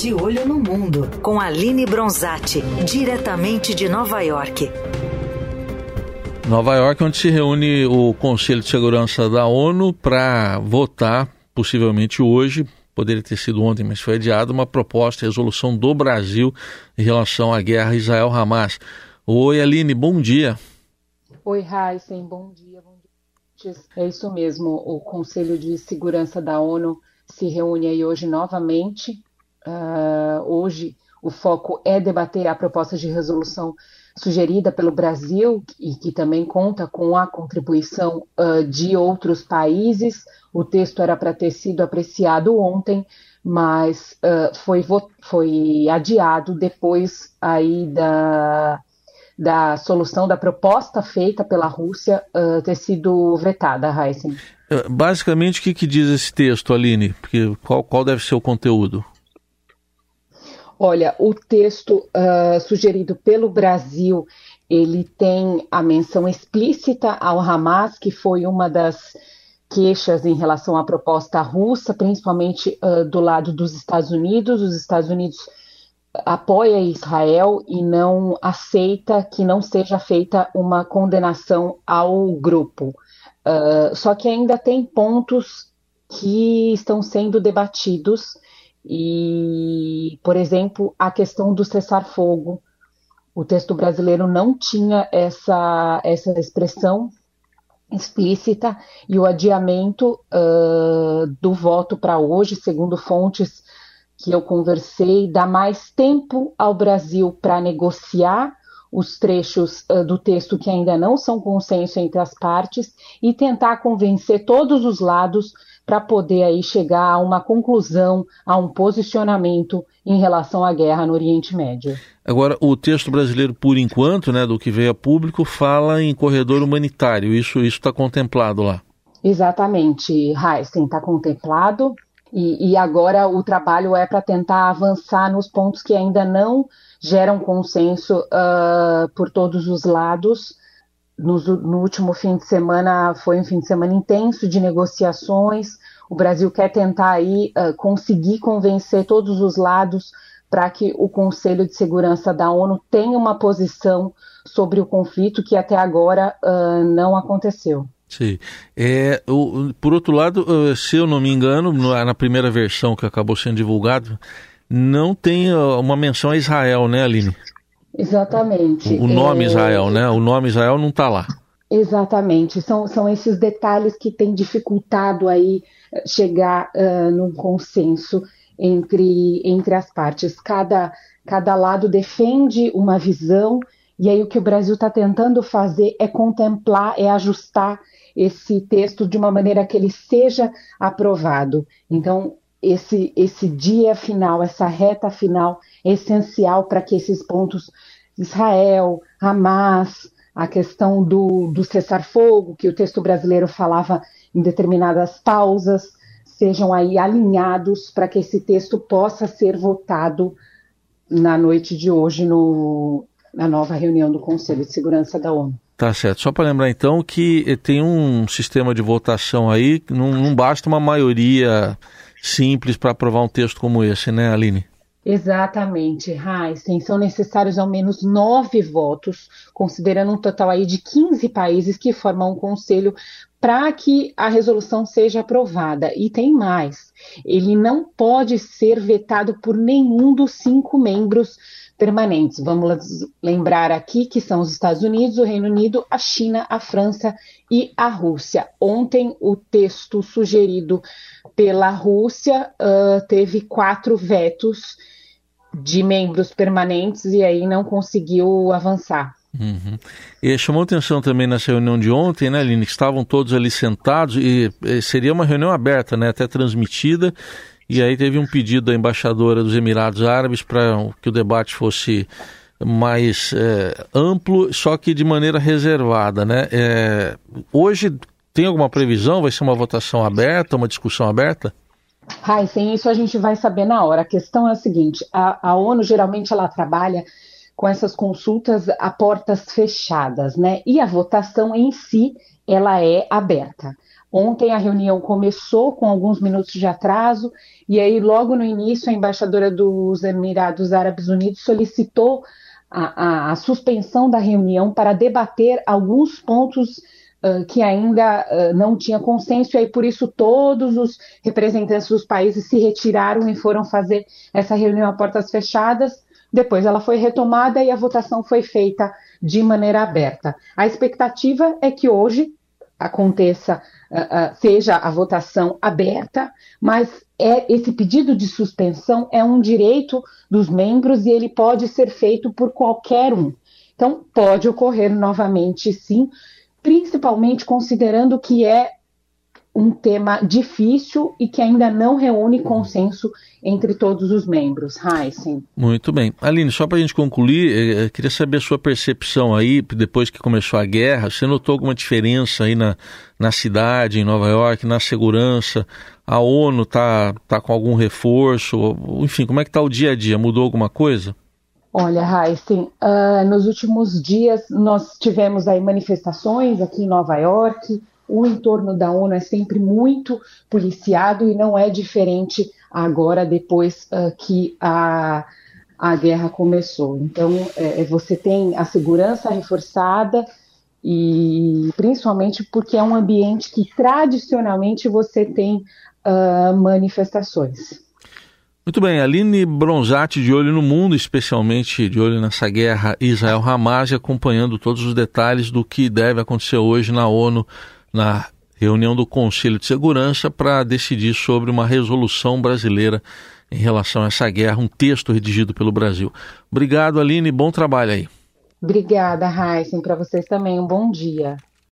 De Olho no Mundo, com Aline Bronzatti, diretamente de Nova York. Nova York, onde se reúne o Conselho de Segurança da ONU para votar, possivelmente hoje, poderia ter sido ontem, mas foi adiado, uma proposta de resolução do Brasil em relação à guerra Israel-Hamas. Oi, Aline, bom dia. Oi, Heisen, bom dia, bom dia. É isso mesmo, o Conselho de Segurança da ONU se reúne aí hoje novamente. Uh, hoje o foco é debater a proposta de resolução sugerida pelo Brasil e que também conta com a contribuição uh, de outros países. O texto era para ter sido apreciado ontem, mas uh, foi, foi adiado depois aí da, da solução da proposta feita pela Rússia uh, ter sido vetada, Heisen. Basicamente, o que, que, diz esse texto, Aline? Porque qual, qual deve ser o conteúdo? Olha, o texto uh, sugerido pelo Brasil, ele tem a menção explícita ao Hamas, que foi uma das queixas em relação à proposta russa, principalmente uh, do lado dos Estados Unidos. Os Estados Unidos apoia Israel e não aceita que não seja feita uma condenação ao grupo. Uh, só que ainda tem pontos que estão sendo debatidos e, por exemplo, a questão do cessar-fogo. O texto brasileiro não tinha essa, essa expressão explícita e o adiamento uh, do voto para hoje, segundo fontes que eu conversei, dá mais tempo ao Brasil para negociar os trechos uh, do texto que ainda não são consenso entre as partes e tentar convencer todos os lados para poder aí chegar a uma conclusão, a um posicionamento em relação à guerra no Oriente Médio. Agora, o texto brasileiro, por enquanto, né, do que veio a público, fala em corredor humanitário. Isso está contemplado lá. Exatamente, Heisen, está contemplado. E, e, agora o trabalho é para tentar avançar nos pontos que ainda não geram consenso uh, por todos os lados no, no, último fim de semana foi um fim de semana intenso de negociações. O Brasil quer tentar aí uh, conseguir convencer todos os lados para que o Conselho de Segurança da ONU tenha uma posição sobre o conflito que até agora uh, não aconteceu. Sim. É, o, por outro lado, se eu não me engano, na primeira versão que acabou sendo divulgado, não tem uma menção a Israel, né, Aline? Exatamente. O, nome é... Israel, né? O nome Israel não está lá. Exatamente. São, são esses detalhes que têm dificultado aí eh, chegar uh, num consenso entre, entre as partes. Cada, cada lado defende uma visão, e aí o que o Brasil está tentando fazer é contemplar, é ajustar esse texto de uma maneira que ele seja aprovado. Então, esse, esse dia final, essa reta final é essencial para que esses pontos, Israel, Hamas, a questão do, do cessar-fogo, que o texto brasileiro falava em determinadas pausas, sejam aí alinhados para que esse texto possa ser votado na noite de hoje no, na nova reunião do Conselho de Segurança da ONU. Tá certo. Só para lembrar então que tem um sistema de votação aí, não, não basta uma maioria simples para aprovar um texto como esse, né, Aline? Exatamente, Heisen. São necessários ao menos nove votos, considerando um total aí de 15 países que formam um conselho para que a resolução seja aprovada. E tem mais: ele não pode ser vetado por nenhum dos cinco membros permanentes. Vamos lembrar aqui que são os Estados Unidos, o Reino Unido, a China, a França e a Rússia. Ontem, o texto sugerido pela Rússia uh, teve quatro vetos de membros permanentes e aí não conseguiu avançar. Uhum. E chamou atenção também nessa reunião de ontem, né, Aline, que estavam todos ali sentados e, seria uma reunião aberta, né, até transmitida, e aí teve um pedido da embaixadora dos Emirados Árabes para que o debate fosse mais é, amplo, só que de maneira reservada, né? É, hoje tem alguma previsão? Vai ser uma votação aberta, uma discussão aberta? Ai, sem isso a gente vai saber na hora. A questão é a seguinte: a, a ONU geralmente ela trabalha com essas consultas a portas fechadas, né? E a votação em si ela é aberta. Ontem a reunião começou com alguns minutos de atraso, e aí, logo no início, a embaixadora dos Emirados Árabes Unidos solicitou a, a, a suspensão da reunião para debater alguns pontos uh, que ainda uh, não tinha consenso, e aí, por isso, todos os representantes dos países se retiraram e foram fazer essa reunião a portas fechadas. Depois ela foi retomada e a votação foi feita de maneira aberta. A expectativa é que hoje aconteça, uh, seja a votação aberta, mas é, esse pedido de suspensão é um direito dos membros e ele pode ser feito por qualquer um. Então, pode ocorrer novamente, sim, principalmente considerando que é um tema difícil e que ainda não reúne consenso entre todos os membros. Heisen. Muito bem. Aline, só para a gente concluir, eu eh, eh, queria saber a sua percepção aí, depois que começou a guerra, você notou alguma diferença aí na, na cidade, em Nova York, na segurança? A ONU está tá com algum reforço? Enfim, como é que está o dia a dia? Mudou alguma coisa? Olha, Heisen, uh, nos últimos dias nós tivemos aí manifestações aqui em Nova York, o entorno da ONU é sempre muito policiado e não é diferente agora, depois uh, que a, a guerra começou. Então, é, é, você tem a segurança reforçada e principalmente porque é um ambiente que tradicionalmente você tem uh, manifestações. Muito bem, Aline Bronzatti de olho no mundo, especialmente de olho nessa guerra Israel-Hamas acompanhando todos os detalhes do que deve acontecer hoje na ONU na reunião do Conselho de Segurança para decidir sobre uma resolução brasileira em relação a essa guerra, um texto redigido pelo Brasil. Obrigado, Aline, bom trabalho aí. Obrigada, Heisen, para vocês também. Um bom dia.